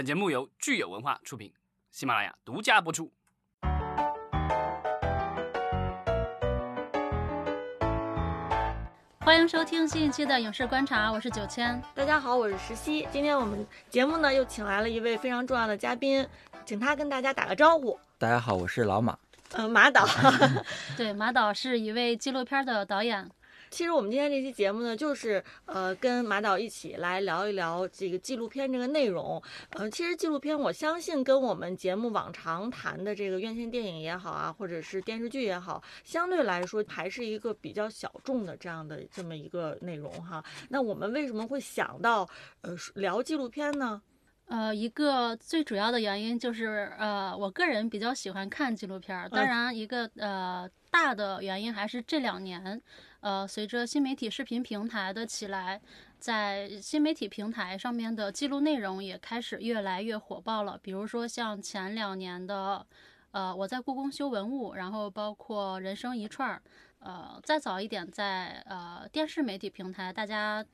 本节目由聚友文化出品，喜马拉雅独家播出。欢迎收听新一期的影视观察，我是九千。大家好，我是石溪。今天我们节目呢又请来了一位非常重要的嘉宾，请他跟大家打个招呼。大家好，我是老马。嗯，马导。对，马导是一位纪录片的导演。其实我们今天这期节目呢，就是呃跟马导一起来聊一聊这个纪录片这个内容。呃，其实纪录片，我相信跟我们节目往常谈的这个院线电影也好啊，或者是电视剧也好，相对来说还是一个比较小众的这样的这么一个内容哈。那我们为什么会想到呃聊纪录片呢？呃，一个最主要的原因就是，呃，我个人比较喜欢看纪录片儿。当然，一个呃大的原因还是这两年，呃，随着新媒体视频平台的起来，在新媒体平台上面的记录内容也开始越来越火爆了。比如说像前两年的，呃，我在故宫修文物，然后包括人生一串儿，呃，再早一点在呃电视媒体平台，大家。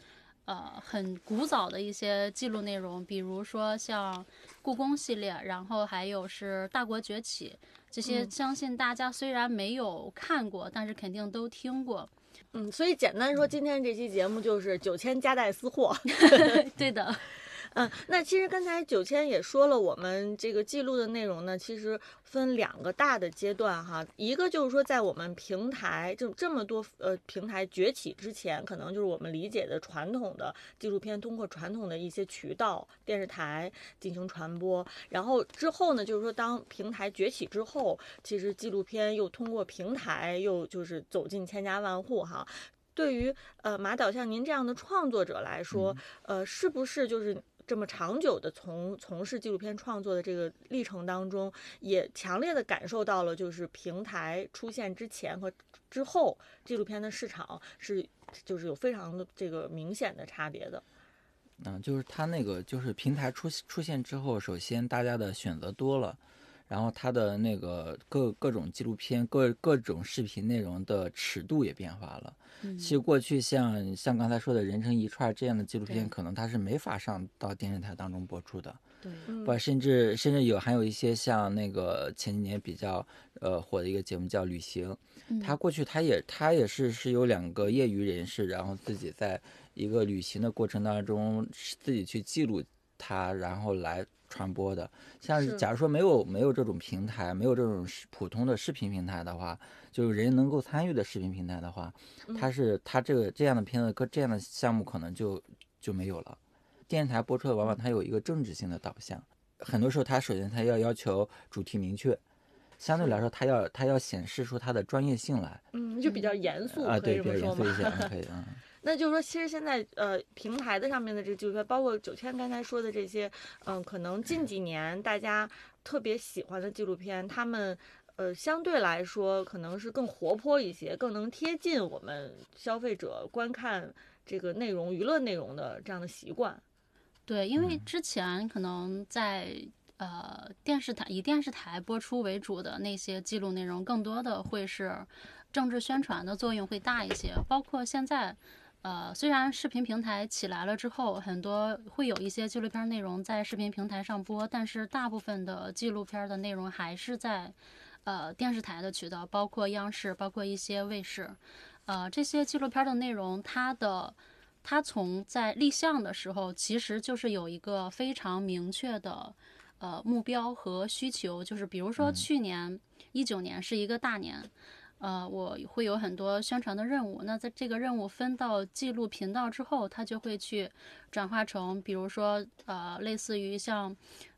呃，很古早的一些记录内容，比如说像故宫系列，然后还有是《大国崛起》这些，相信大家虽然没有看过，但是肯定都听过。嗯，所以简单说，今天这期节目就是九千加带私货。对的。嗯，那其实刚才九千也说了，我们这个记录的内容呢，其实分两个大的阶段哈。一个就是说，在我们平台就这么多呃平台崛起之前，可能就是我们理解的传统的纪录片，通过传统的一些渠道，电视台进行传播。然后之后呢，就是说当平台崛起之后，其实纪录片又通过平台又就是走进千家万户哈。对于呃马导像您这样的创作者来说，呃，是不是就是？这么长久的从从事纪录片创作的这个历程当中，也强烈的感受到了，就是平台出现之前和之后，纪录片的市场是就是有非常的这个明显的差别的。嗯，就是它那个就是平台出出现之后，首先大家的选择多了。然后它的那个各各种纪录片、各各种视频内容的尺度也变化了。其实过去像像刚才说的人成一串这样的纪录片，可能它是没法上到电视台当中播出的。对，不，甚至甚至有还有一些像那个前几年比较呃火的一个节目叫《旅行》，它过去它也它也是是有两个业余人士，然后自己在一个旅行的过程当中自己去记录它，然后来。传播的，像假如说没有没有这种平台，没有这种普通的视频平台的话，就是人能够参与的视频平台的话，它是它这个这样的片子跟这样的项目可能就就没有了。电视台播出的往往它有一个政治性的导向，很多时候它首先它要要求主题明确，相对来说它要它要显示出它的专业性来，嗯，就比较严肃啊，对，比较严肃一些，可以嗯。那就是说，其实现在呃，平台的上面的这个纪录片，包括九千刚才说的这些，嗯，可能近几年大家特别喜欢的纪录片，他们呃相对来说可能是更活泼一些，更能贴近我们消费者观看这个内容、娱乐内容的这样的习惯。对，因为之前可能在呃电视台以电视台播出为主的那些记录内容，更多的会是政治宣传的作用会大一些，包括现在。呃，虽然视频平台起来了之后，很多会有一些纪录片内容在视频平台上播，但是大部分的纪录片的内容还是在呃电视台的渠道，包括央视，包括一些卫视。呃，这些纪录片的内容，它的它从在立项的时候，其实就是有一个非常明确的呃目标和需求，就是比如说去年一九年是一个大年。呃，我会有很多宣传的任务。那在这个任务分到记录频道之后，它就会去转化成，比如说，呃，类似于像，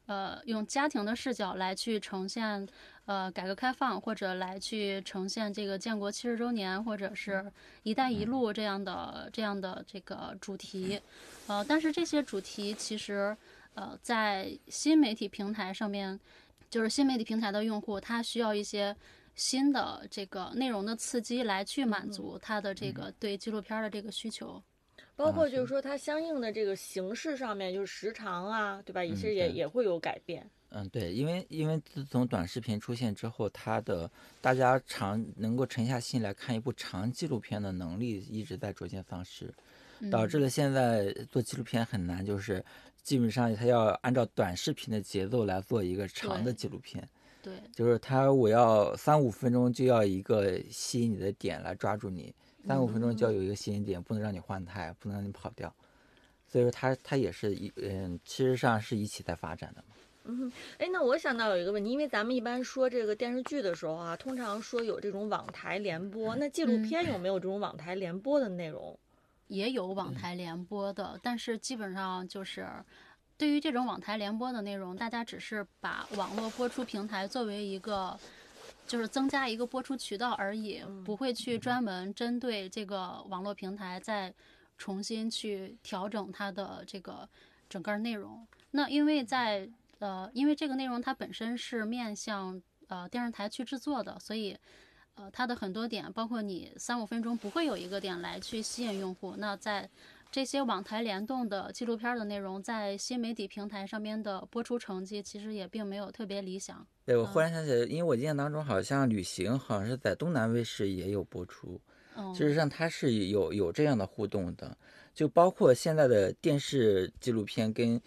呃，用家庭的视角来去呈现，呃，改革开放，或者来去呈现这个建国七十周年，或者是一带一路这样的这样的这个主题。呃，但是这些主题其实，呃，在新媒体平台上面，就是新媒体平台的用户，他需要一些。新的这个内容的刺激来去满足他的这个对纪录片的这个需求，包括就是说它相应的这个形式上面，就是时长啊，对吧？也是也也会有改变。嗯，对，因为因为自从短视频出现之后，它的大家长能够沉下心来看一部长纪录片的能力一直在逐渐丧失。导致了现在做纪录片很难，就是基本上它要按照短视频的节奏来做一个长的纪录片，对，就是他我要三五分钟就要一个吸引你的点来抓住你，三五分钟就要有一个吸引点，不能让你换台，不能让你跑掉。所以说他他也是一嗯，其实上是一起在发展的嘛。哎，那我想到有一个问题，因为咱们一般说这个电视剧的时候啊，通常说有这种网台联播，那纪录嗯片有没有这种网台联播的内容？也有网台联播的，但是基本上就是。对于这种网台联播的内容，大家只是把网络播出平台作为一个，就是增加一个播出渠道而已，不会去专门针对这个网络平台再重新去调整它的这个整个内容。那因为在呃，因为这个内容它本身是面向呃电视台去制作的，所以呃它的很多点，包括你三五分钟不会有一个点来去吸引用户。那在这些网台联动的纪录片的内容，在新媒体平台上面的播出成绩，其实也并没有特别理想。对，我忽然想起来，因为我印象当中好像旅行好像是在东南卫视也有播出，嗯，事实上它是有有这样的互动的，就包括现在的电视纪录片跟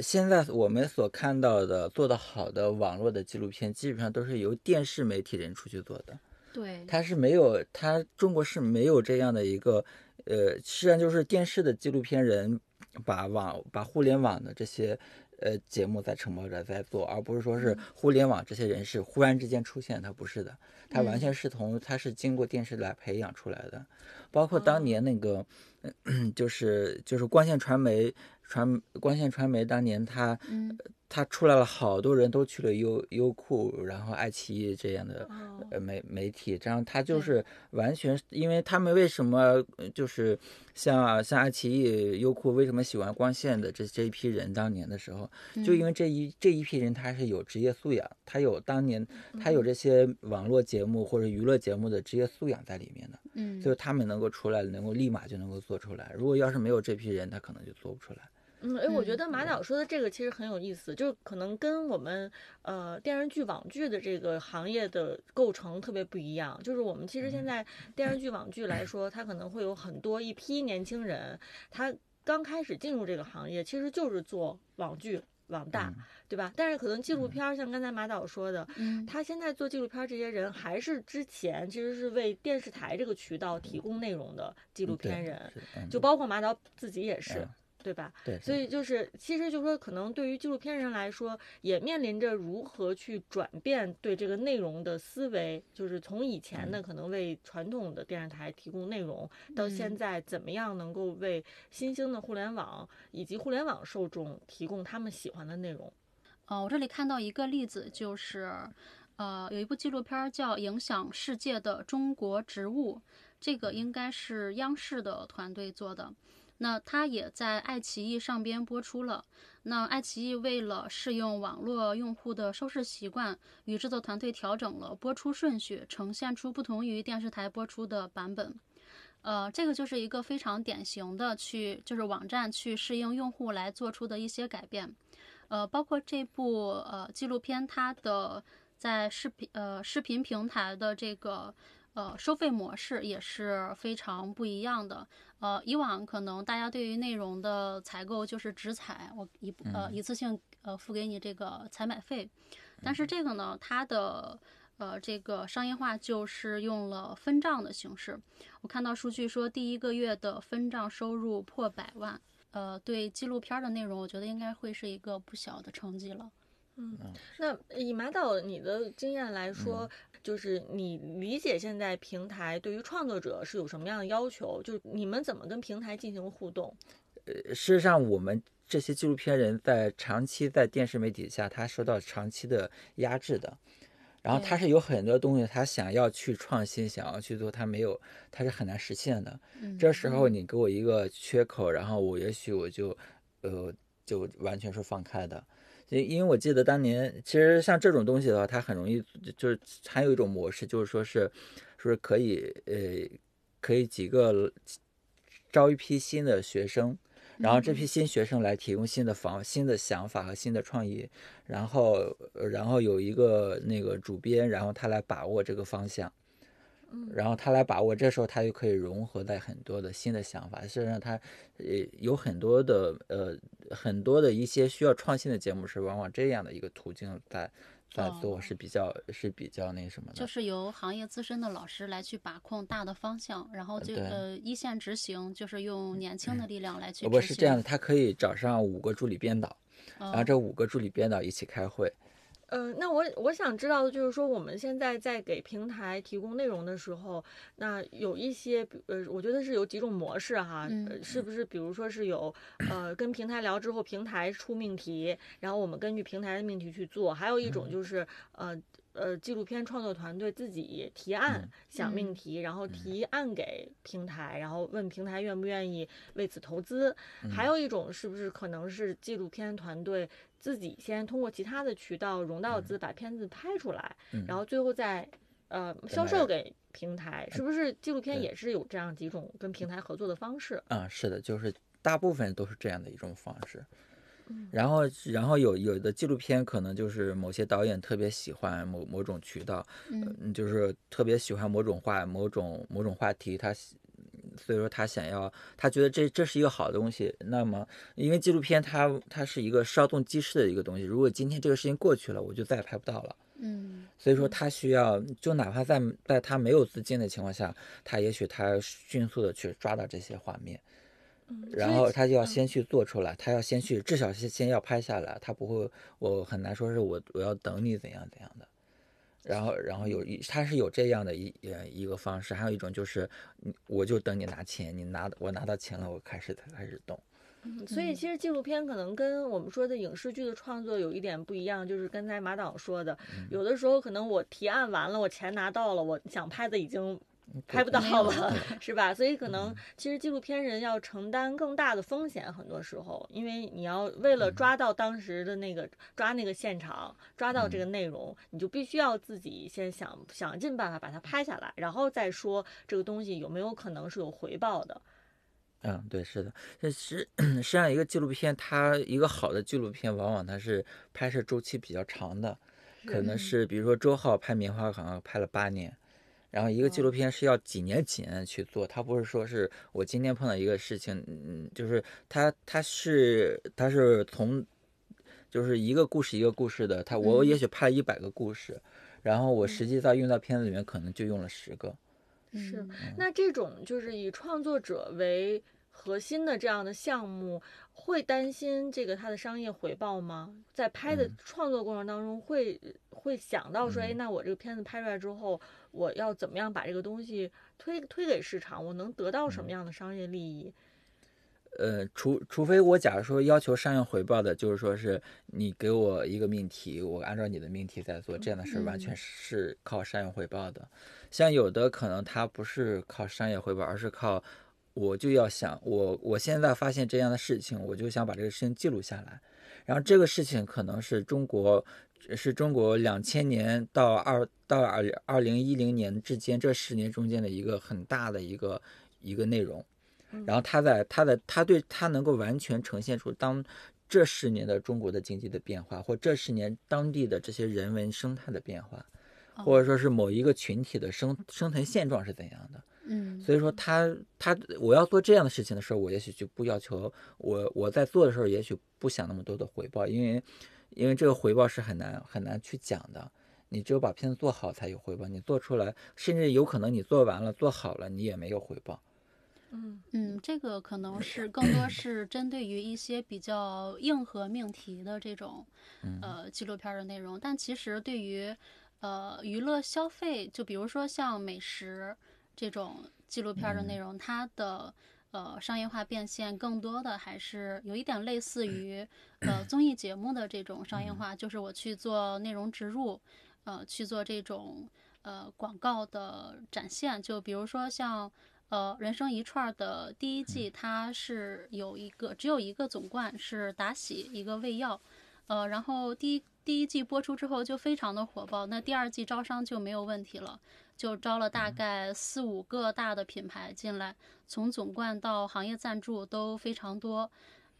现在我们所看到的做得好的网络的纪录片，基本上都是由电视媒体人出去做的。对，它是没有，它中国是没有这样的一个，呃，实际上就是电视的纪录片人把网把互联网的这些呃节目在承包着在做，而不是说是互联网这些人是忽然之间出现，他不是的，他完全是从他是经过电视来培养出来的，包括当年那个，呃 就是就是光线传媒传光线传媒当年他嗯它出来了好多人都去了优优酷，然后爱奇艺这样的媒媒体，这样它就是完全，因为他们为什么呃就是像像爱奇艺、优酷为什么喜欢光线的这这一批人，当年的时候，就因为这一这一批人他是有职业素养，他有当年他有这些网络节目或者娱乐节目的职业素养在里面的，嗯，就是他们能够出来，能够立马就能够做出来。如果要是没有这批人，他可能就做不出来。嗯，哎，我觉嗯得马导说的这个其实很有意思，就是可能跟我们呃电视剧、网剧的这个行业的构成特别不一样。就是我们其实现在电视剧、网剧来说，它可能会有很多一批年轻人，他刚开始进入这个行业，其实就是做网剧、网大，对吧？但是可能纪录片儿，像刚才马导说的，嗯。他现在做纪录片儿，这些人还是之前其实是为电视台这个渠道提供内容的纪录片人，就。包括马导自己也是嗯，对吧？对，所以就是，其实就是说，可能对于纪录片人来说，也面临着如何去转变对这个内容的思维，就是从以前的可能为传统的电视台提供内容，到现嗯在怎么样能够为新兴的互联网以及互联网受众提供他们喜欢的内容。哦，我这里看到一个例子，就是，呃，有一部纪录片儿叫《影响世界的中国植物》，这个应该是央视的团队做的。那它也在爱奇艺上边播出了。那爱奇艺为了适应网络用户的收视习惯，与制作团队调整了播出顺序，呈现出不同于电视台播出的版本。呃，这个就是一个非常典型的去，就是网站去适应用户来做出的一些改变。呃，包括这部呃纪录片，它的在视频呃视频平台的这个呃收费模式也是非常不一样的。呃，以往可能大家对于内容的采购就是直采，我一呃一次性呃付给你这个采买费，但是这个呢，它的呃这个商业化就是用了分账的形式。我看到数据说，第一个月的分账收入破百万。呃，对纪录片的内容，我觉得应该会是一个不小的成绩了。嗯那以马导你的经验来说，嗯就是你理解现在平台对于创作者是有什么样的要求？就是你们怎么跟平台进行互动？呃事实上，我们这些纪录片人在长期在电视媒体下，他受到长期的压制的。然后他是有很多东西，他想要去创新，想要去做，他没有，他是很难实现的。嗯，这时候你给我一个缺口，然后我也许我就，呃，就完全是放开的。因因为我记得当年，其实像这种东西的话，它很容易就是还有一种模式，就是说是，说是可以，呃，可以几个招一批新的学生，然后这批新学生来提供新的方、新的想法和新的创意，然后，呃然后有一个那个主编，然后他来把握这个方向。嗯。然后他来把握，这时候他就可以融合在很多的新的想法，实际上他呃有很多的呃很多的一些需要创新的节目是往往这样的一个途径在在做哦是比较是比较那什么的，就。是由行业资深的老师来去把控大的方向，然后就对。呃一线执行，就是用年轻的力量来去呃不执行。是这样的，他可以找上五个助理编导，然后哦这五个助理编导一起开会，呃，那我我想知道的就是说，我们现在在给平台提供内容的时候，那有一些，比呃，我觉得是有几种模式哈，嗯呃是不是？比如说是有，呃，跟平台聊之后，平台出命题，然后我们根据平台的命题去做；还有一种就是，呃。呃，纪录片创作团队自己提案、嗯想命题，然后提案给平台，然后问平台愿不愿意为此投资。还有一种是不是可能是纪录片团队自己先通过其他的渠道融到资，把片子拍出来，嗯然后最后再呃销售给平台，是不是纪录片也是有这样几种跟平台合作的方式？嗯、是的，就是大部分都是这样的一种方式。嗯然后，然后有有的纪录片可能就是某些导演特别喜欢某某种渠道，嗯嗯，就是特别喜欢某种话、某种某种话题，他所以说他想要，他觉得这这是一个好东西。那么，因为纪录片它它是一个稍纵即逝的一个东西，如果今天这个事情过去了，我就再也拍不到了。嗯所以说他需要，就哪怕在在他没有资金的情况下，他也许他迅速的去抓到这些画面。嗯然后他就要先去做出来，他要先去，至少先先要拍下来，他不会，我很难说是我我要等你怎样怎样的。然后，然后有一，他是有这样的一呃一个方式，还有一种就是，我就等你拿钱，你拿我拿到钱了，我开始才开始动。嗯所以其实纪录片可能跟我们说的影视剧的创作有一点不一样，就是刚才马导说的，有的时候可能我提案完了，我钱拿到了，我想拍的已经拍不到了，是吧？所以可嗯。能其实纪录片人要承担更大的风险，很多时候，因为你要为了嗯。抓到当时的那个抓那个现场，抓到嗯这个内容，你就必须要自己先想想尽办法把它拍下来，然后再说这个东西有没有可能是有回报的。嗯，对，是的，这实 实际上一个纪录片，它一个好的纪录片，往往它是拍摄周期比较长的，可能是比如说周浩拍棉花糖拍了八年，然后一个纪录片是要几年几年的去做，它不是说是我今天碰到一个事情，嗯，就是它它是它是从就是一个故事一个故事的，它我也许拍了一百个故事，然后我实际在用到片子里面可能就用了十个，是嗯。那这种就是以创作者为核心的这样的项目，会担心这个它的商业回报吗？在拍的嗯创作过程当中会，会想到说，哎，嗯那我这个片子拍出来之后，我要怎么样把这个东西推推给市场？我能得到嗯什么样的商业利益？呃，除除非我假如说要求商业回报的，就是说是你给我一个命题，我按照你的命题在做，这样的事儿完全嗯是靠商业回报的。像有的可能它不是靠商业回报，而是靠我就要想我我现在发现这样的事情，我就想把这个事情记录下来。然后这个事情可能是中国是中国两千年到二到二二零一零年之间这十年中间的一个很大的一个一个内容。然后他在他的他对他能够完全呈现出当这十年的中国的经济的变化，或这十年当地的这些人文生态的变化，或者说是某一个群体的生生存现状是怎样的。嗯所以说他他我要做这样的事情的时候，我也许就不要求我我在做的时候，也许不想那么多的回报，因为因为这个回报是很难很难去讲的。你只有把片子做好才有回报，你做出来，甚至有可能你做完了做好了，你也没有回报。嗯嗯，这个可能是更多是针对于一些比较硬核命题的这种嗯呃纪录片的内容，但其实对于呃娱乐消费，就比如说像美食这种纪录片儿的内容，它的呃商业化变现更多的还是有一点类似于呃综艺节目的这种商业化，就是我去做内容植入，呃去做这种呃广告的展现，就比如说像。呃，人生一串儿的第一季，它是有一个只有一个总冠是达喜一个胃药，呃，然后第一第一季播出之后就非常的火爆，那第二季招商就没有问题了，就招了大概四五个大的品牌进来，从总冠到行业赞助都非常多，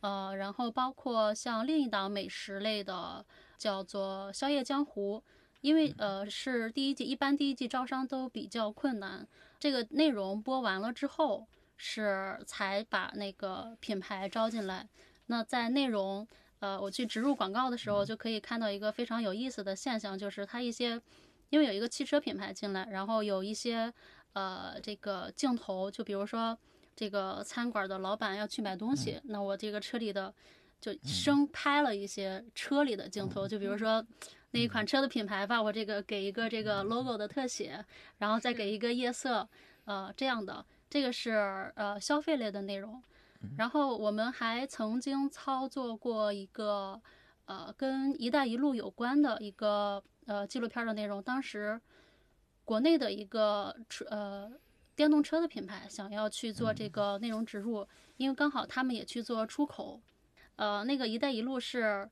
呃，然后包括像另一档美食类的叫做《宵夜江湖》，因为呃是第一季，一般第一季招商都比较困难，这个内容播完了之后是才把那个品牌招进来。那在内容呃我去植入广告的时候，就可以看到一个非常有意思的现象，就是它一些因为有一个汽车品牌进来，然后有一些呃这个镜头，就比如说这个餐馆的老板要去买东西，那我这个车里的。就生拍了一些车里的镜头，就比如说那一款车的品牌吧，我这个给一个这个 logo 的特写，然后再给一个夜色，呃，这样的，这个是呃消费类的内容。然后我们还曾经操作过一个呃跟“一带一路”有关的一个呃纪录片的内容，当时国内的一个车呃电动车的品牌想要去做这个内容植入，因为刚好他们也去做出口。呃，那个“一带一路”是，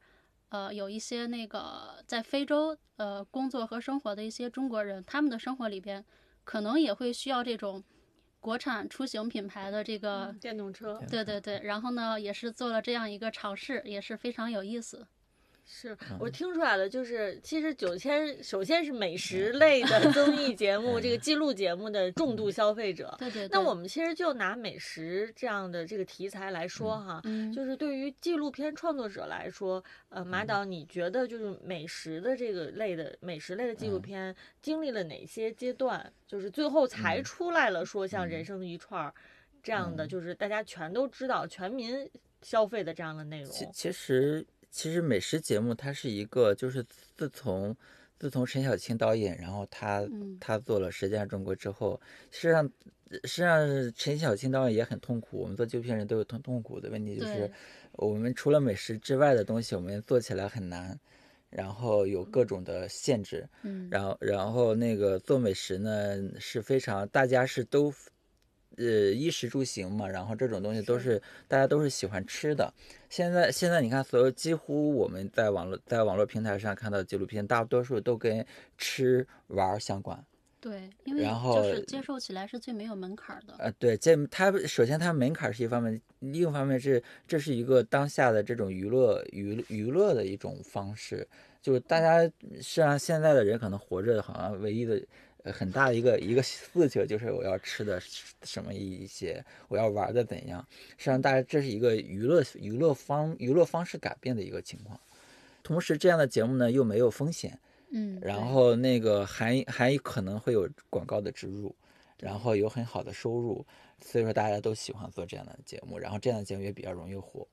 呃，有一些那个在非洲呃工作和生活的一些中国人，他们的生活里边可能也会需要这种国产出行品牌的这个电动车。对对对，然后呢，也是做了这样一个尝试，也是非常有意思。是我听出来了，就是其实九千首先是美食类的 综艺节目，这个记录节目的重度消费者。对对。那我们其实就拿美食这样的这个题材来说哈，就是对于纪录片创作者来说，呃，马导，你觉得就是美食的这个类的美食类的纪录片经历了哪些阶段，就是最后才出来了说像人生的一串儿这样的，就是大家全都知道、全民消费的这样的内容？其其实。其实美食节目它是一个，就是自从自从陈小青导演，然后他他做了《舌尖中国》之后，实际上实际上陈小青导演也很痛苦。我们做纪录片人都有痛痛苦的问题，就是我们除了美食之外的东西，我们做起来很难，然后有各种的限制。嗯，然后然后那个做美食呢是非常大家是都。呃，衣食住行嘛，然后这种东西都是大家都是喜欢吃的。现在现在你看，所有几乎我们在网络在网络平台上看到纪录片，大多数都跟吃玩相关。对，因为就是接受起来是最没有门槛的。呃，对，这它首先它门槛是一方面，另一方面是这是一个当下的这种娱乐娱娱乐的一种方式，就是大家实际上现在的人可能活着好像唯一的。很大的一个一个诉求就是我要吃的什么一些，我要玩的怎样。实际上，大家这是一个娱乐娱乐方娱乐方式改变的一个情况。同时，这样的节目呢又没有风险，嗯，然后那个还还可能会有广告的植入，然后有很好的收入，所以说大家都喜欢做这样的节目，然后这样的节目也比较容易火。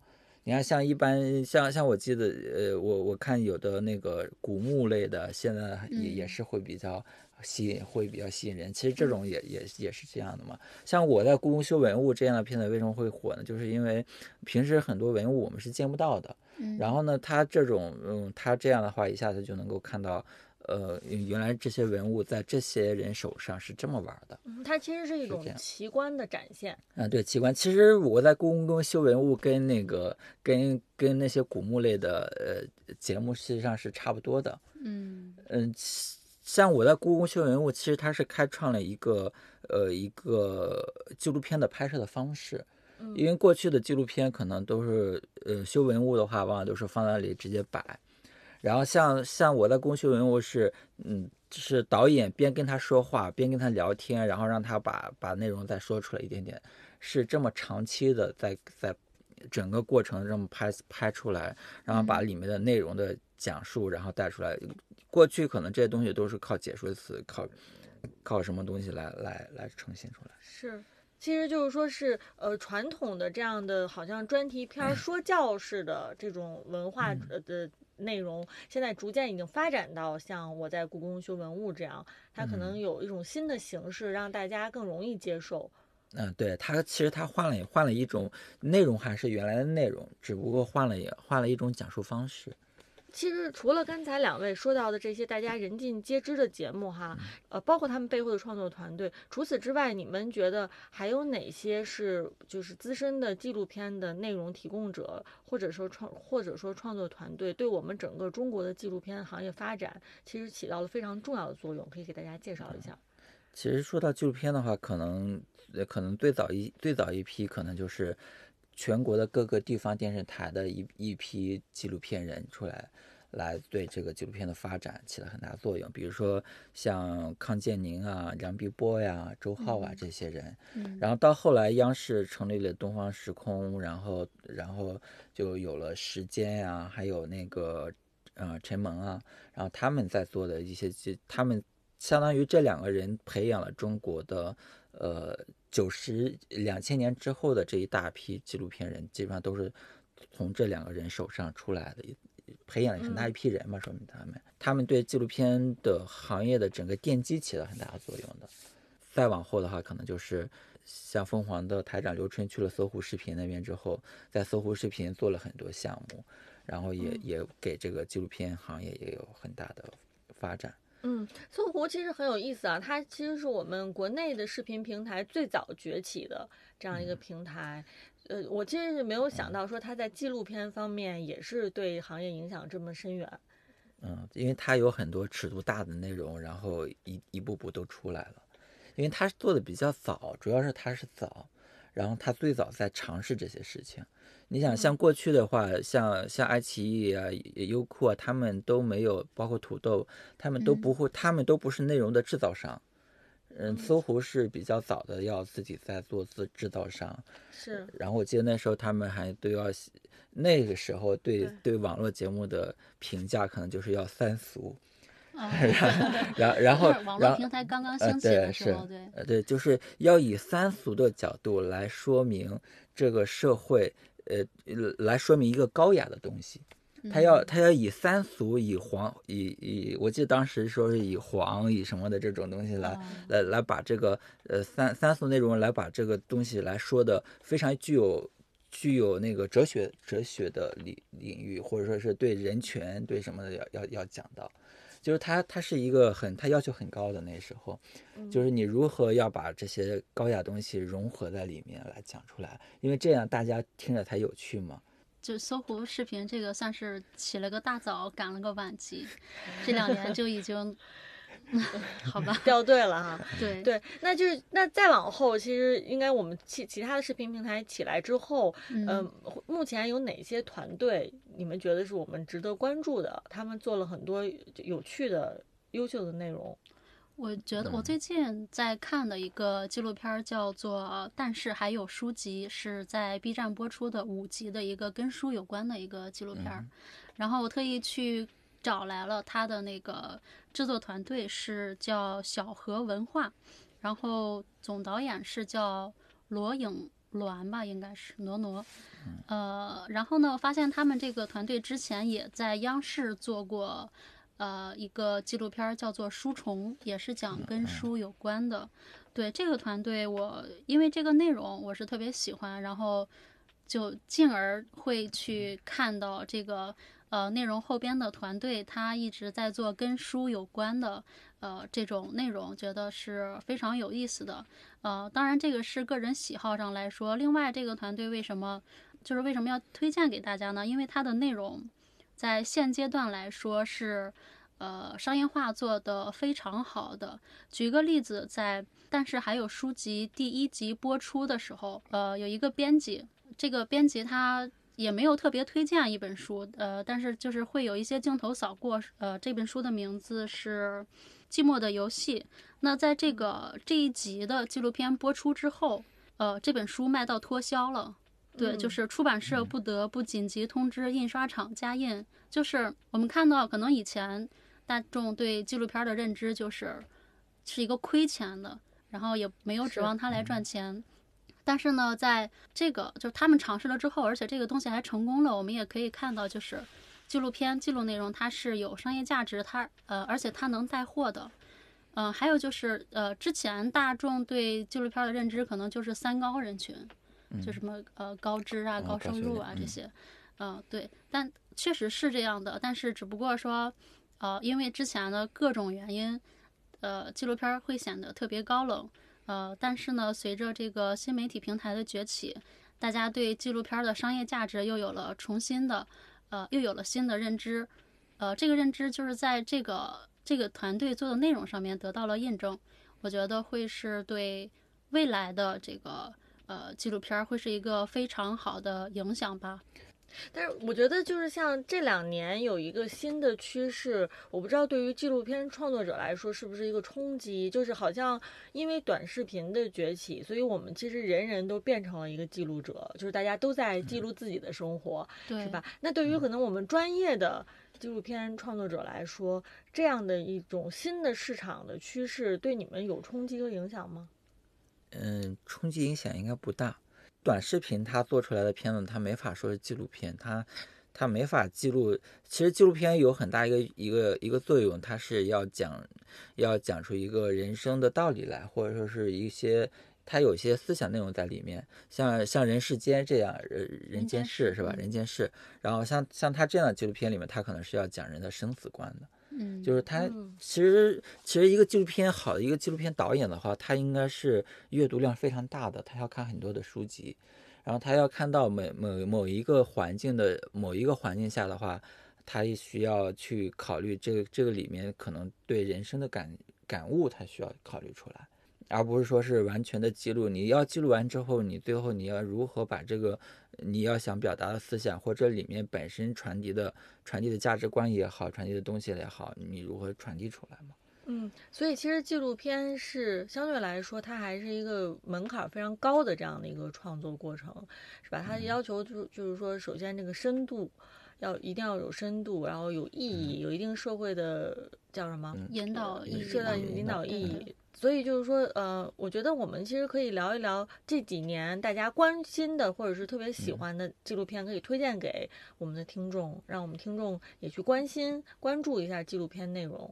你看，像一般像像我记得，呃，我我看有的那个古墓类的，现在也也是会比较。吸引会比较吸引人，其实这种也也也是这样的嘛。像我在故宫修文物这样的片子为什么会火呢？就是因为平时很多文物我们是见不到的，然后呢，他这种嗯，他这样的话一下子就能够看到，呃，原来这些文物在这些人手上是这么玩的。嗯，它其实是一种奇观的展现。嗯，对，奇观。其实我在故宫中修文物跟那个跟跟那些古墓类的呃节目实际上是差不多的。嗯嗯。像我在故宫修文物，其实它是开创了一个呃一个纪录片的拍摄的方式，因为过去的纪录片可能都是呃修文物的话，往往都是放在那里直接摆，然后像像我在故宫修文物是嗯就是导演边跟他说话边跟他聊天，然后让他把把内容再说出来一点点，是这么长期的在在整个过程这么拍拍出来，然后把里面的内容的讲述然后带出来。过去可能这些东西都是靠解说词，靠靠什么东西来来来呈现出来。是，其实就是说是呃传统的这样的好像专题片说教式的这种文化的内容，现在逐渐已经发展到像我在故宫修文物这样，它可能有一种新的形式，让大家更容易接受。嗯，对，它其实它换了换了一种内容，还是原来的内容，只不过换了换了一种讲述方式。其实除了刚才两位说到的这些大家人尽皆知的节目哈，呃，包括他们背后的创作团队，除此之外，你们觉得还有哪些是就是资深的纪录片的内容提供者，或者说创或者说创作团队，对我们整个中国的纪录片行业发展其实起到了非常重要的作用？可以给大家介绍一下。其实说到纪录片的话，可能可能最早一最早一批可能就是全国的各个地方电视台的一一批纪录片人出来。来对这个纪录片的发展起了很大作用。比如说像康建宁啊、梁碧波呀、周浩啊这些人，嗯然后到后来央视成立了东方时空，然后然后就有了时间呀、还有那个呃陈萌啊，然后他们在做的一些纪，他们相当于这两个人培养了中国的呃九十两千年之后的这一大批纪录片人，基本上都是从这两个人手上出来的，培养了很大一批人嘛，说明他们他们对纪录片的行业的整个奠基起了很大的作用的。再往后的话，可能就是像凤凰的台长刘春去了搜狐视频那边之后，在搜狐视频做了很多项目，然后也、也给这个纪录片行业也有很大的发展。嗯，搜狐其实很有意思啊，它其实是我们国内的视频平台最早崛起的这样一个平台。呃，我其实是没有想到说它在纪录片方面也是对行业影响这么深远。嗯，因为它有很多尺度大的内容，然后一一步步都出来了。因为它做的比较早，主要是它是早，然后它最早在尝试这些事情。你想，像过去的话，像像爱奇艺啊、优酷啊，他们都没有，包括土豆，他们都不会，他们都不是内容的制造商。嗯，搜狐是比较早的，要自己在做自制造商。是，然后我记得那时候他们还都要，那个时候对对对网络节目的评价可能就是要三俗。然然 然后就是网络平台刚刚呃兴起的时候，对，呃对，就是要以三俗的角度来说明这个社会，呃，来说明一个高雅的东西。他嗯要他要以三俗、以黄、以以，我记得当时说是以黄、以什么的这种东西来、哦来来把这个呃三三俗内容来把这个东西来说的非常具有具有那个哲学哲学的领领域，或者说是对人权对什么的要要要讲到。就是他，他是一个很，他要求很高的那时候，就是你如何要把这些高雅东西融合在里面来讲出来，因为这样大家听着才有趣嘛。就搜狐视频这个算是起了个大早，赶了个晚集，这两年就已经，好吧，掉队了哈。对对，那就是那再往后，其实应该我们其其他的视频平台起来之后，嗯嗯、目前有哪些团队你们觉得是我们值得关注的？他们做了很多有趣的、优秀的内容。我觉得我最近在看的一个纪录片儿叫做《但是还有书籍》，是在 B 站播出的五集的一个跟书有关的一个纪录片儿。然后我特意去找来了他的那个制作团队是叫小河文化，然后总导演是叫罗颖鸾吧，应该是挪挪。呃，然后呢，发现他们这个团队之前也在央视做过。呃，一个纪录片儿叫做《书虫》，也是讲跟书有关的。对这个团队，我因为这个内容我是特别喜欢，然后就进而会去看到这个呃内容后边的团队，他一直在做跟书有关的呃这种内容，觉得是非常有意思的。呃，当然这个是个人喜好上来说。另外，这个团队为什么就是为什么要推荐给大家呢？因为它的内容。在现阶段来说是，呃，商业化做得非常好的。举个例子，在但是还有书籍第一集播出的时候，呃，有一个编辑，这个编辑他也没有特别推荐一本书，呃，但是就是会有一些镜头扫过，呃，这本书的名字是《寂寞的游戏》。那在这个这一集的纪录片播出之后，呃，这本书卖到脱销了。对，就是出版社不得不紧急通知印刷厂加印。就是我们看到，可能以前大众对纪录片的认知就是是一个亏钱的，然后也没有指望它来赚钱。但是呢，在这个就是他们尝试了之后，而且这个东西还成功了，我们也可以看到，就是纪录片记录内容它是有商业价值，它呃，而且它能带货的。嗯、呃，还有就是呃，之前大众对纪录片的认知可能就是三高人群。就什么呃高知啊、高收入啊这些，嗯、呃，对，但确实是这样的。但是只不过说，呃，因为之前的各种原因，呃，纪录片会显得特别高冷，呃，但是呢，随着这个新媒体平台的崛起，大家对纪录片的商业价值又有了重新的，呃，又有了新的认知，呃，这个认知就是在这个这个团队做的内容上面得到了印证。我觉得会是对未来的这个。呃，纪录片会是一个非常好的影响吧？但是我觉得，就是像这两年有一个新的趋势，我不知道对于纪录片创作者来说是不是一个冲击，就是好像因为短视频的崛起，所以我们其实人人都变成了一个记录者，就是大家都在记录自己的生活，对，是吧？那对于可能我们专业的纪录片创作者来说，这样的一种新的市场的趋势，对你们有冲击和影响吗？嗯，冲击影响应该不大。短视频它做出来的片子，它没法说是纪录片，它它没法记录。其实纪录片有很大一个一个一个作用，它是要讲要讲出一个人生的道理来，或者说是一些它有一些思想内容在里面。像像人世间这样，人人间世是吧？人间世。然后像像他这样的纪录片里面，他可能是要讲人的生死观的。嗯，就是他其实其实一个纪录片好的一个纪录片导演的话，他应该是阅读量非常大的，他要看很多的书籍，然后他要看到每某某一个环境的某一个环境下的话，他需要去考虑这个这个里面可能对人生的感感悟，他需要考虑出来。而不是说是完全的记录，你要记录完之后，你最后你要如何把这个你要想表达的思想，或者里面本身传递的传递的价值观也好，传递的东西也好，你如何传递出来嘛？嗯，所以其实纪录片是相对来说，它还是一个门槛非常高的这样的一个创作过程，是吧？它要求就就是说，首先这个深度要一定要有深度，然后有意义，有一定社会的叫什么引导意义，社会引导意义。所以就是说，呃，我觉得我们其实可以聊一聊这几年大家关心的或者是特别喜欢的纪录片，可以推荐给我们的听众，让我们听众也去关心、关注一下纪录片内容。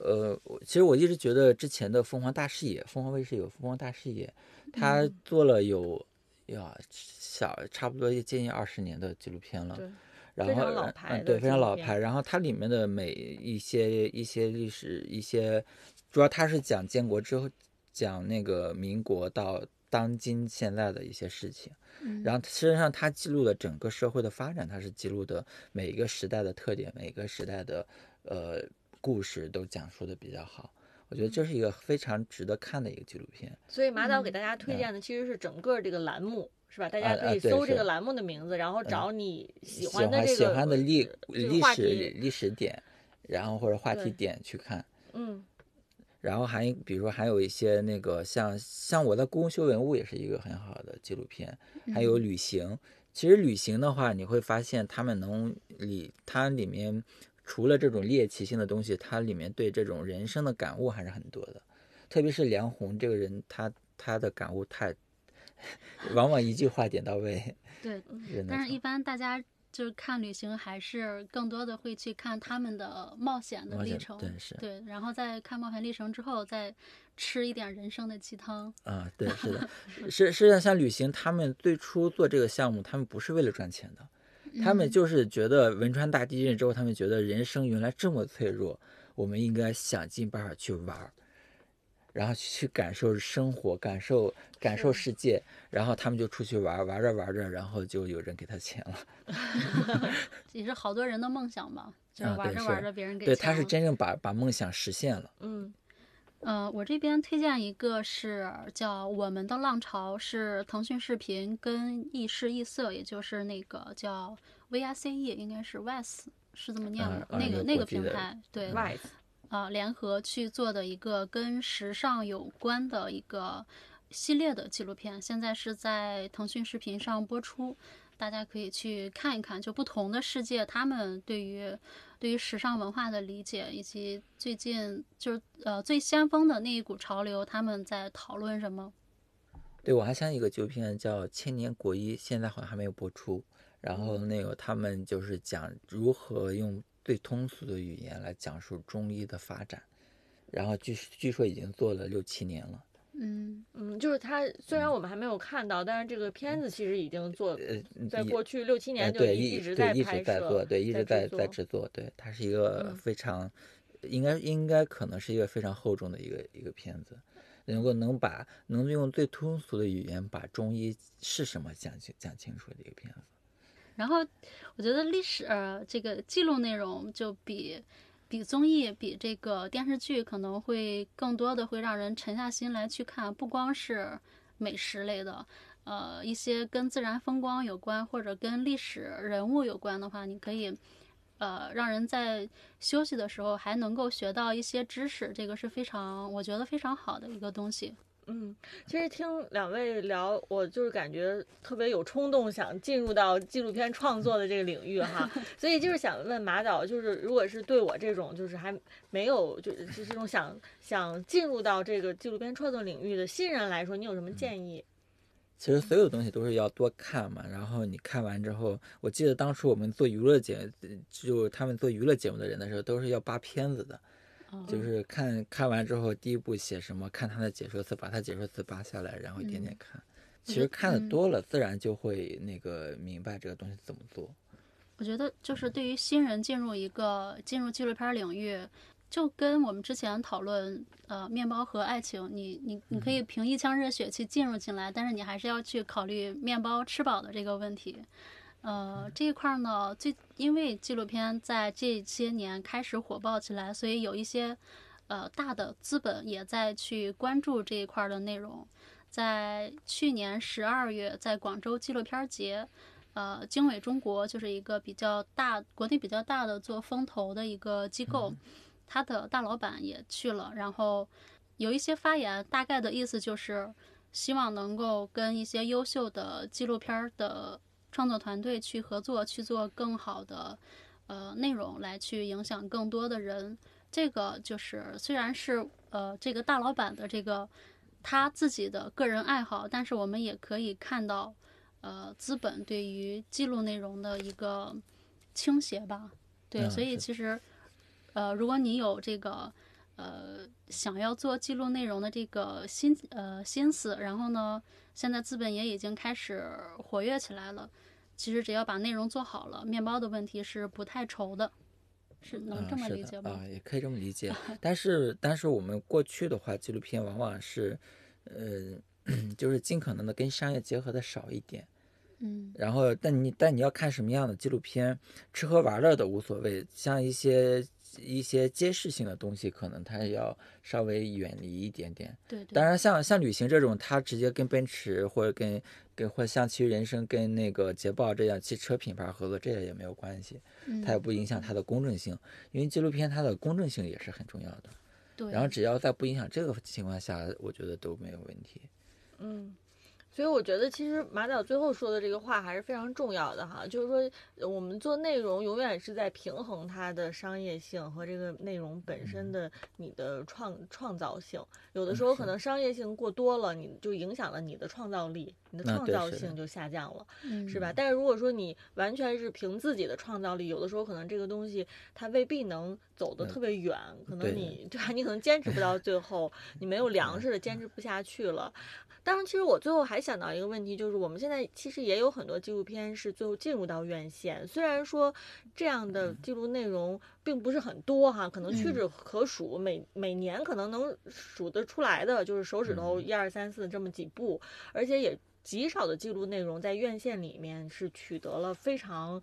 呃，其实我一直觉得之前的凤凰大视野，凤凰卫视有凤凰大视野，他做了有呀小差不多接近二十年的纪录片了，对，然后非常老牌嗯，对，非常老牌。然后它里面的每一些一些历史一些。主要它是讲建国之后，讲那个民国到当今现在的一些事情，然后实际上它记录了整个社会的发展，它是记录的每一个时代的特点，每个时代的呃故事都讲述的比较好。我觉得这是一个非常值得看的一个纪录片。所以马导给大家推荐的其实是整个这个栏目，是吧？大家可以搜这个栏目的名字，然后找你喜欢的这个喜欢的历历史历史点，然后或者话题点去看。嗯然后还比如说还有一些那个像像我的故宫修文物也是一个很好的纪录片，还有旅行。其实旅行的话，你会发现他们能里它里面除了这种猎奇性的东西，它里面对这种人生的感悟还是很多的。特别是梁红这个人，他他的感悟太，往往一句话点到位。对，但是，一般大家就是看旅行，还是更多的会去看他们的冒险的历程，对是对，然后在看冒险历程之后，再吃一点人生的鸡汤。啊，对，是的，是是的，像旅行，他们最初做这个项目，他们不是为了赚钱的，他们嗯就是觉得汶川大地震之后，他们觉得人生原来这么脆弱，我们应该想尽办法去玩儿，然后去感受生活，感受感受世界，然后他们就出去玩儿，玩着玩着，然后就有人给他钱了，也是好多人的梦想吧，就是玩着玩着别人给对，钱了。他是真正把把梦想实现了。嗯呃，我这边推荐一个是叫《我们的浪潮》，是腾讯视频跟易视易色，也就是那个叫 VICE，应该是 VICE 是这么念的，那个那个平台，对，啊、联合去做的一个跟时尚有关的一个系列的纪录片，现在是在腾讯视频上播出，大家可以去看一看，就不同的世界，他们对于对于时尚文化的理解，以及最近就是呃最先锋的那一股潮流，他们在讨论什么。对，我还想一个纪录片叫《千年国医》，现在好像还没有播出。然后那个他们就是讲如何用最通俗的语言来讲述中医的发展，然后据据说已经做了六七年了。嗯，嗯，就是它虽然我们还没有看到，但是这个片子其实已经做，呃，在过去六七呃年就对一直在一拍摄，直在做，对一直在在在制作，对，它是一个嗯非常，应该应该可能是一个非常厚重的一个一个片子，能够能把能用最通俗的语言把中医是什么讲清讲清楚的一个片子。然后我觉得历史、呃、这个记录内容就比比综艺、比这个电视剧可能会更多的会让人沉下心来去看，不光是美食类的，呃一些跟自然风光有关或者跟历史人物有关的话，你可以呃让人在休息的时候还能够学到一些知识，这个是非常我觉得非常好的一个东西。嗯，其实听两位聊，我就是感觉特别有冲动，想进入到纪录片创作的这个领域哈。所以就是想问马导，就是如果是对我这种就是还没有就是是这种想想进入到这个纪录片创作领域的新人来说，你有什么建议？其实所有东西都是要多看嘛，然后你看完之后，我记得当初我们做娱乐节，就他们做娱乐节目的人的时候，都是要扒片子的。就是看看完之后，第一步写什么，看他的解说词，把他解说词扒下来，然后一点点看。其实看的多了，自然就会那个明白这个东西怎么做。我觉得就是对于新人进入一个进入纪录片领域，就跟我们之前讨论呃面包和爱情，你你你可以凭一腔热血去进入进来，但是你还是要去考虑面包吃饱的这个问题。呃，这一块呢，最因为纪录片在这些年开始火爆起来，所以有一些呃大的资本也在去关注这一块的内容。在去年十二月，在广州纪录片节，呃，经纬中国就是一个比较大、国内比较大的做风投的一个机构，他的大老板也去了，然后有一些发言，大概的意思就是希望能够跟一些优秀的纪录片的。创作团队去合作，去做更好的呃内容，来去影响更多的人。这个就是虽然是呃这个大老板的这个他自己的个人爱好，但是我们也可以看到呃资本对于记录内容的一个倾斜吧。对，所以其实呃如果你有这个呃想要做记录内容的这个心呃心思，然后呢，现在资本也已经开始活跃起来了。其实只要把内容做好了，面包的问题是不太愁的，是能这么理解吗？啊，也可以这么理解。但是，但是我们过去的话，纪录片往往是，呃，就是尽可能的跟商业结合的少一点。嗯。然后，但你但你要看什么样的纪录片，吃喝玩乐的无所谓，像一些。一些揭示性的东西，可能它要稍微远离一点点。对，当然像像旅行这种，它直接跟奔驰或者跟跟或像其余人生跟那个捷豹这样汽车品牌合作，这也也没有关系，它也不影响它的公正性。因为纪录片它的公正性也是很重要的。对。然后只要在不影响这个情况下，我觉得都没有问题。嗯。所以我觉得，其实马导最后说的这个话还是非常重要的哈，就是说，我们做内容永远是在平衡它的商业性和这个内容本身的你的创创造性。有的时候可能商业性过多了，你就影响了你的创造力，你的创造性就下降了，是吧？但是如果说你完全是凭自己的创造力，有的时候可能这个东西它未必能走得特别远，可能你 对吧？你可能坚持不到最后，你没有粮食的坚持不下去了。当然，其实我最后还想到一个问题，就是我们现在其实也有很多纪录片是最后进入到院线，虽然说这样的记录内容并不是很多哈，可能屈指可数，每每年可能能数得出来的就是手指头一二三四这么几部，而且也极少的记录内容在院线里面是取得了非常。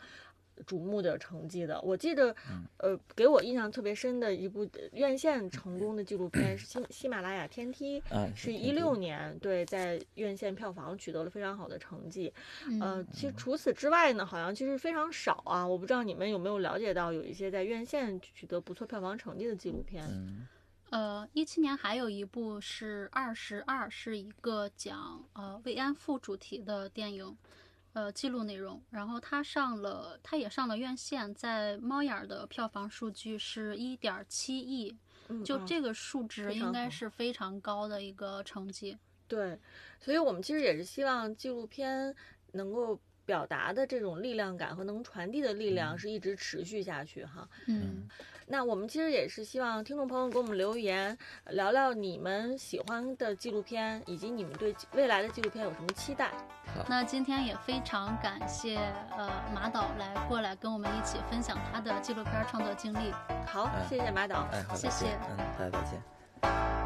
瞩目的成绩的，我记得，呃，给我印象特别深的一部院线成功的纪录片 是《喜喜马拉雅天梯》，是一六年，对，在院线票房取得了非常好的成绩。呃，其实除此之外呢，好像其实非常少啊。我不知道你们有没有了解到有一些在院线取得不错票房成绩的纪录片。呃，一七年还有一部是《二十二》，是一个讲呃慰安妇主题的电影。呃，记录内容，然后它上了，它也上了院线，在猫眼的票房数据是一点七亿，就这个数值应该是非常高的一个成绩。对，所以我们其实也是希望纪录片能够表达的这种力量感和能传递的力量是一直持续下去哈。嗯。那我们其实也是希望听众朋友给我们留言，聊聊你们喜欢的纪录片，以及你们对未来的纪录片有什么期待。那今天也非常感谢呃马导来过来跟我们一起分享他的纪录片创作经历。好，谢谢马导，哎，好，谢谢，嗯，大家再见。